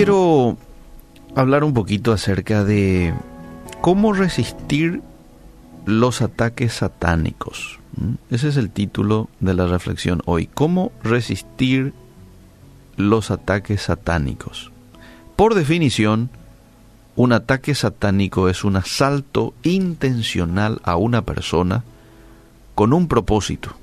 quiero hablar un poquito acerca de cómo resistir los ataques satánicos. Ese es el título de la reflexión hoy. ¿Cómo resistir los ataques satánicos? Por definición, un ataque satánico es un asalto intencional a una persona con un propósito.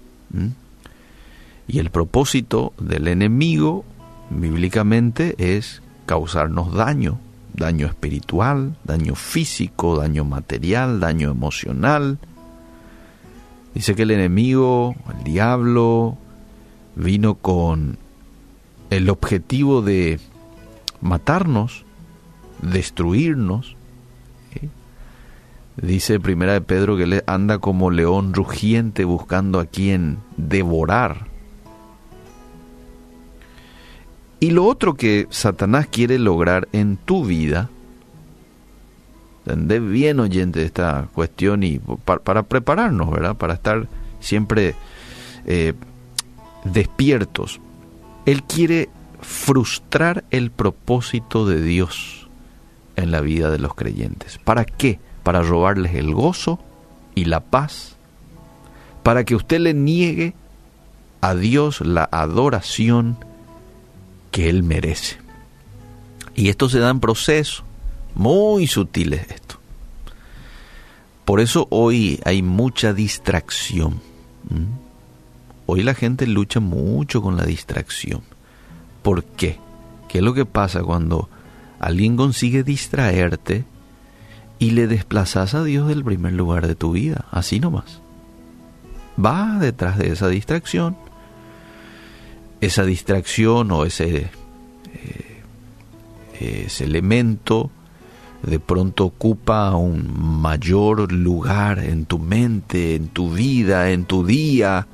Y el propósito del enemigo, bíblicamente, es causarnos daño, daño espiritual, daño físico, daño material, daño emocional. Dice que el enemigo, el diablo, vino con el objetivo de matarnos, destruirnos. Dice Primera de Pedro que anda como león rugiente buscando a quien devorar. Y lo otro que Satanás quiere lograr en tu vida, entendé bien oyente esta cuestión y para, prepararnos, ¿verdad? Para estar siempre eh, despiertos. Él quiere frustrar el propósito de Dios en la vida de los creyentes. ¿Para qué? Para robarles el gozo y la paz. Para que usted le niegue a Dios la adoración que Él merece. Y esto se da en procesos muy sutiles esto. Por eso hoy hay mucha distracción. Hoy la gente lucha mucho con la distracción. ¿Por qué? ¿Qué es lo que pasa cuando alguien consigue distraerte y le desplazas a Dios del primer lugar de tu vida? Así nomás. Va detrás de esa distracción esa distracción o ese, eh, ese elemento de pronto ocupa un mayor lugar en tu mente, en tu vida, en tu día,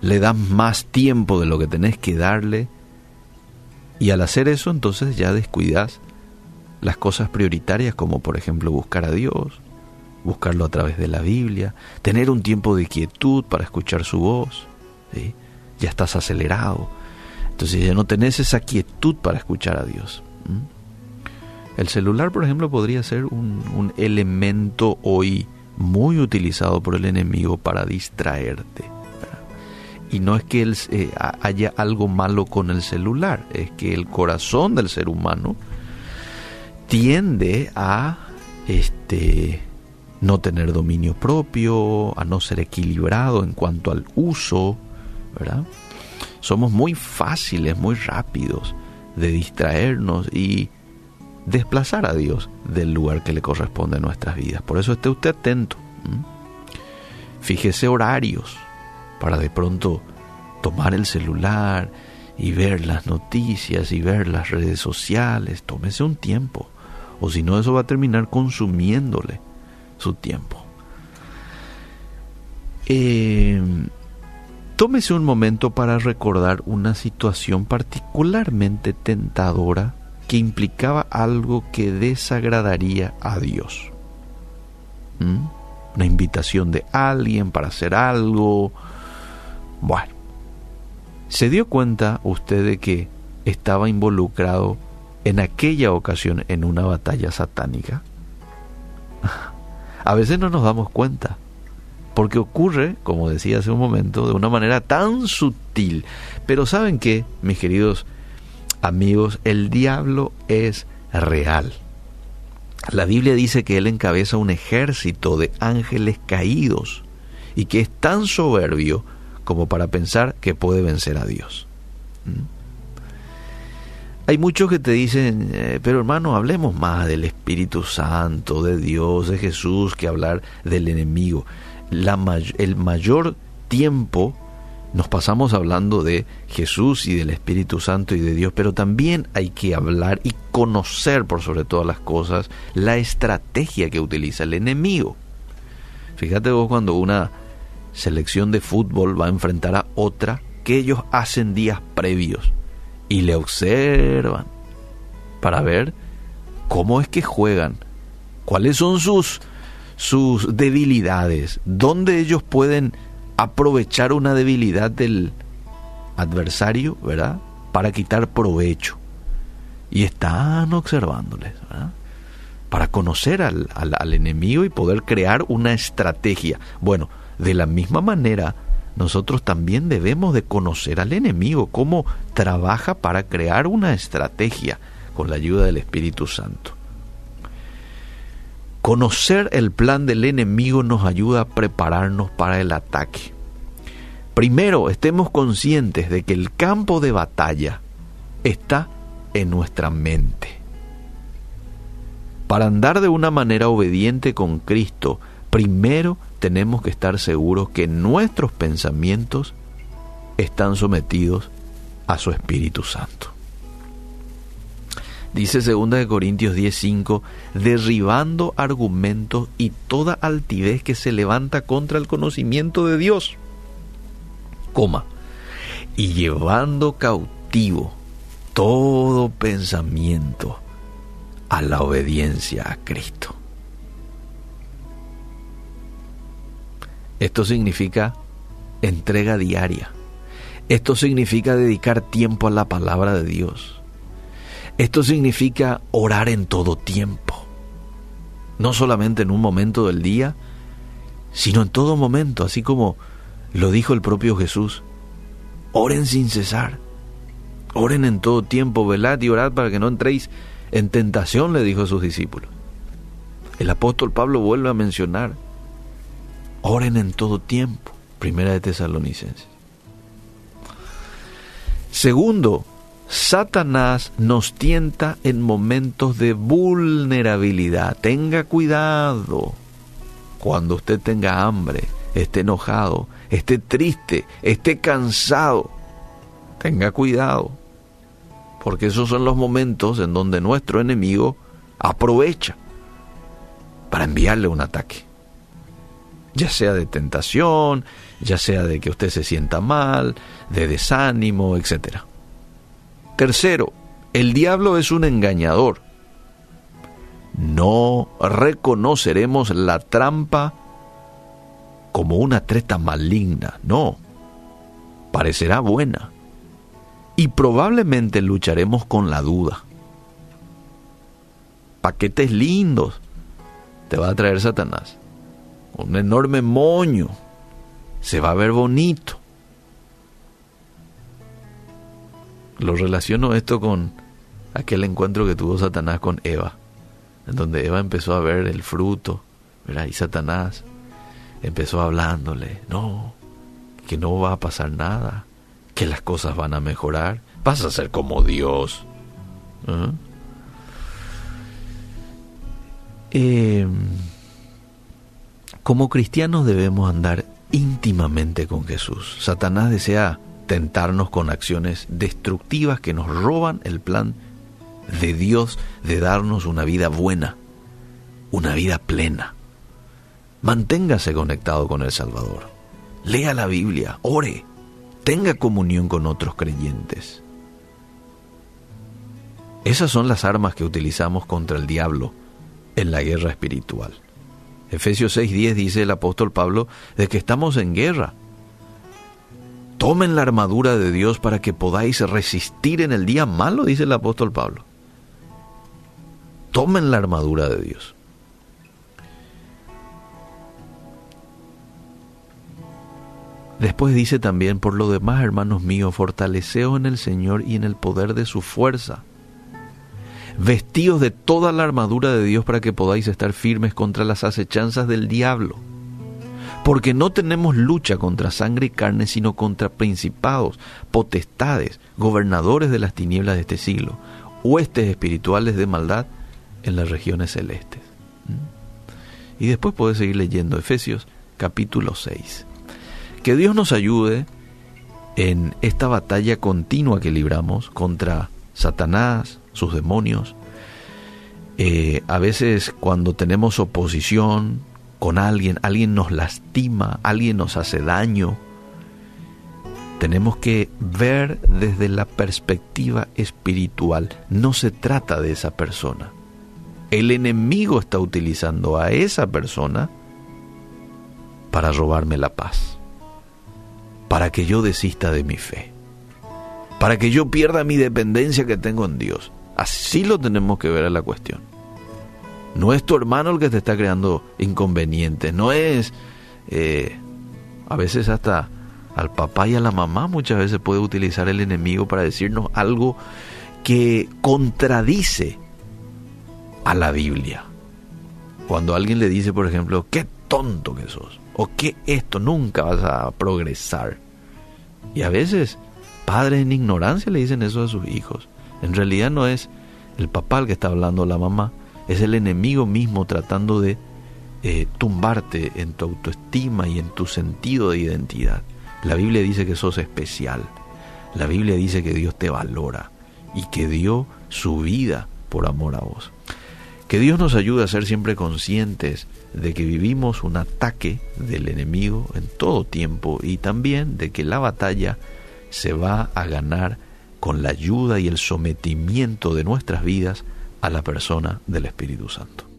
le das más tiempo de lo que tenés que darle y al hacer eso entonces ya descuidas las cosas prioritarias como por ejemplo buscar a Dios, buscarlo a través de la Biblia, tener un tiempo de quietud para escuchar su voz, ¿sí? Ya estás acelerado. Entonces ya no tenés esa quietud para escuchar a Dios. El celular, por ejemplo, podría ser un, elemento hoy muy utilizado por el enemigo para distraerte. Y no es que eh, haya algo malo con el celular, es que el corazón del ser humano tiende a este, no tener dominio propio, a no ser equilibrado en cuanto al uso ¿verdad? Somos muy fáciles, muy rápidos de distraernos y desplazar a Dios del lugar que le corresponde a nuestras vidas. Por eso esté usted atento. Fíjese horarios para de pronto tomar el celular y ver las noticias y ver las redes sociales. Tómese un tiempo. O si no, eso va a terminar consumiéndole su tiempo. Eh, Tómese un momento para recordar una situación particularmente tentadora que implicaba algo que desagradaría a Dios. ¿Mm? Una invitación de alguien para hacer algo. Bueno, ¿se dio cuenta usted de que estaba involucrado en aquella ocasión en una batalla satánica? A veces no nos damos cuenta porque ocurre, como decía hace un momento, de una manera tan sutil. Pero ¿saben qué, mis queridos amigos? El diablo es real. La Biblia dice que él encabeza un ejército de ángeles caídos y que es tan soberbio como para pensar que puede vencer a Dios. ¿Mm? Hay muchos que te dicen, eh, pero hermano, hablemos más del Espíritu Santo, de Dios, de Jesús, que hablar del enemigo el mayor tiempo nos pasamos hablando de Jesús y del Espíritu Santo y de Dios, pero también hay que hablar y conocer por sobre todas las cosas la estrategia que utiliza el enemigo. Fíjate vos cuando una selección de fútbol va a enfrentar a otra que ellos hacen días previos y le observan para ver cómo es que juegan, cuáles son sus sus debilidades, dónde ellos pueden aprovechar una debilidad del adversario, ¿verdad? Para quitar provecho. y están observándoles. Para conocer al, al enemigo y poder crear una estrategia. Bueno, de la misma manera, nosotros también debemos de conocer al enemigo, cómo trabaja para crear una estrategia con la ayuda del Espíritu Santo. Conocer el plan del enemigo nos ayuda a prepararnos para el ataque. Primero, estemos conscientes de que el campo de batalla está en nuestra mente. Para andar de una manera obediente con Cristo, primero tenemos que estar seguros que nuestros pensamientos están sometidos a su Espíritu Santo. Dice 2 Corintios 10:5, derribando argumentos y toda altivez que se levanta contra el conocimiento de Dios, coma, y llevando cautivo todo pensamiento a la obediencia a Cristo. Esto significa entrega diaria. Esto significa dedicar tiempo a la palabra de Dios. Esto significa orar en todo tiempo. No solamente en un momento del día, sino en todo momento, así como lo dijo el propio Jesús. Oren sin cesar. Oren en todo tiempo, velad y orad para que no entréis en tentación, le dijo a sus discípulos. El apóstol Pablo vuelve a mencionar Oren en todo tiempo. Primera de Tesalonicenses. Segundo, Satanás nos tienta en momentos de vulnerabilidad. Tenga cuidado cuando usted tenga hambre, esté enojado, esté triste, esté cansado. Tenga cuidado, porque esos son los momentos en donde nuestro enemigo aprovecha para enviarle un ataque ya sea de tentación, ya sea de que usted se sienta mal, de desánimo, etc. Tercero, el diablo es un engañador. No reconoceremos la trampa como una treta maligna, no. Parecerá buena. Y probablemente lucharemos con la duda. Paquetes lindos te va a traer Satanás un enorme moño. Se va a ver bonito. Lo relaciono esto con aquel encuentro que tuvo Satanás con Eva, en donde Eva empezó a ver el fruto, ¿verdad? y Satanás empezó hablándole, no, que no va a pasar nada, que las cosas van a mejorar, vas a ser como Dios. ¿eh? Como cristianos debemos andar íntimamente con Jesús. Satanás desea tentarnos con acciones destructivas que nos roban el plan de Dios de darnos una vida buena, una vida plena. Manténgase conectado con el Salvador. Lea la Biblia, ore, tenga comunión con otros creyentes. Esas son las armas que utilizamos contra el diablo en la guerra espiritual. Efesios 6:10 dice el apóstol Pablo de que estamos en guerra. Tomen la armadura de Dios para que podáis resistir en el día malo, dice el apóstol Pablo. Tomen la armadura de Dios. Después dice también, por lo demás, hermanos míos, fortaleceos en el Señor y en el poder de su fuerza vestidos de toda la armadura de Dios para que podáis estar firmes contra las acechanzas del diablo. Porque no tenemos lucha contra sangre y carne, sino contra principados, potestades, gobernadores de las tinieblas de este siglo, huestes espirituales de maldad en las regiones celestes. ¿Mm? Y después puedes seguir leyendo Efesios capítulo 6. Que Dios nos ayude en esta batalla continua que libramos contra Satanás, sus demonios. Eh, a veces cuando tenemos oposición con alguien, alguien nos lastima, alguien nos hace daño, tenemos que ver desde la perspectiva espiritual. No se trata de esa persona. El enemigo está utilizando a esa persona para robarme la paz, para que yo desista de mi fe, para que yo pierda mi dependencia que tengo en Dios. Así lo tenemos que ver a la cuestión. No es tu hermano el que te está creando inconvenientes, no es eh, a veces hasta al papá y a la mamá muchas veces puede utilizar el enemigo para decirnos algo que contradice a la Biblia. Cuando alguien le dice, por ejemplo, qué tonto que sos, o qué esto, nunca vas a progresar. Y a veces padres en ignorancia le dicen eso a sus hijos. En realidad no es el papá el que está hablando, la mamá, es el enemigo mismo tratando de eh, tumbarte en tu autoestima y en tu sentido de identidad. La Biblia dice que sos especial. La Biblia dice que Dios te valora y que dio su vida por amor a vos. Que Dios nos ayude a ser siempre conscientes de que vivimos un ataque del enemigo en todo tiempo y también de que la batalla se va a ganar con la ayuda y el sometimiento de nuestras vidas a la persona del Espíritu Santo.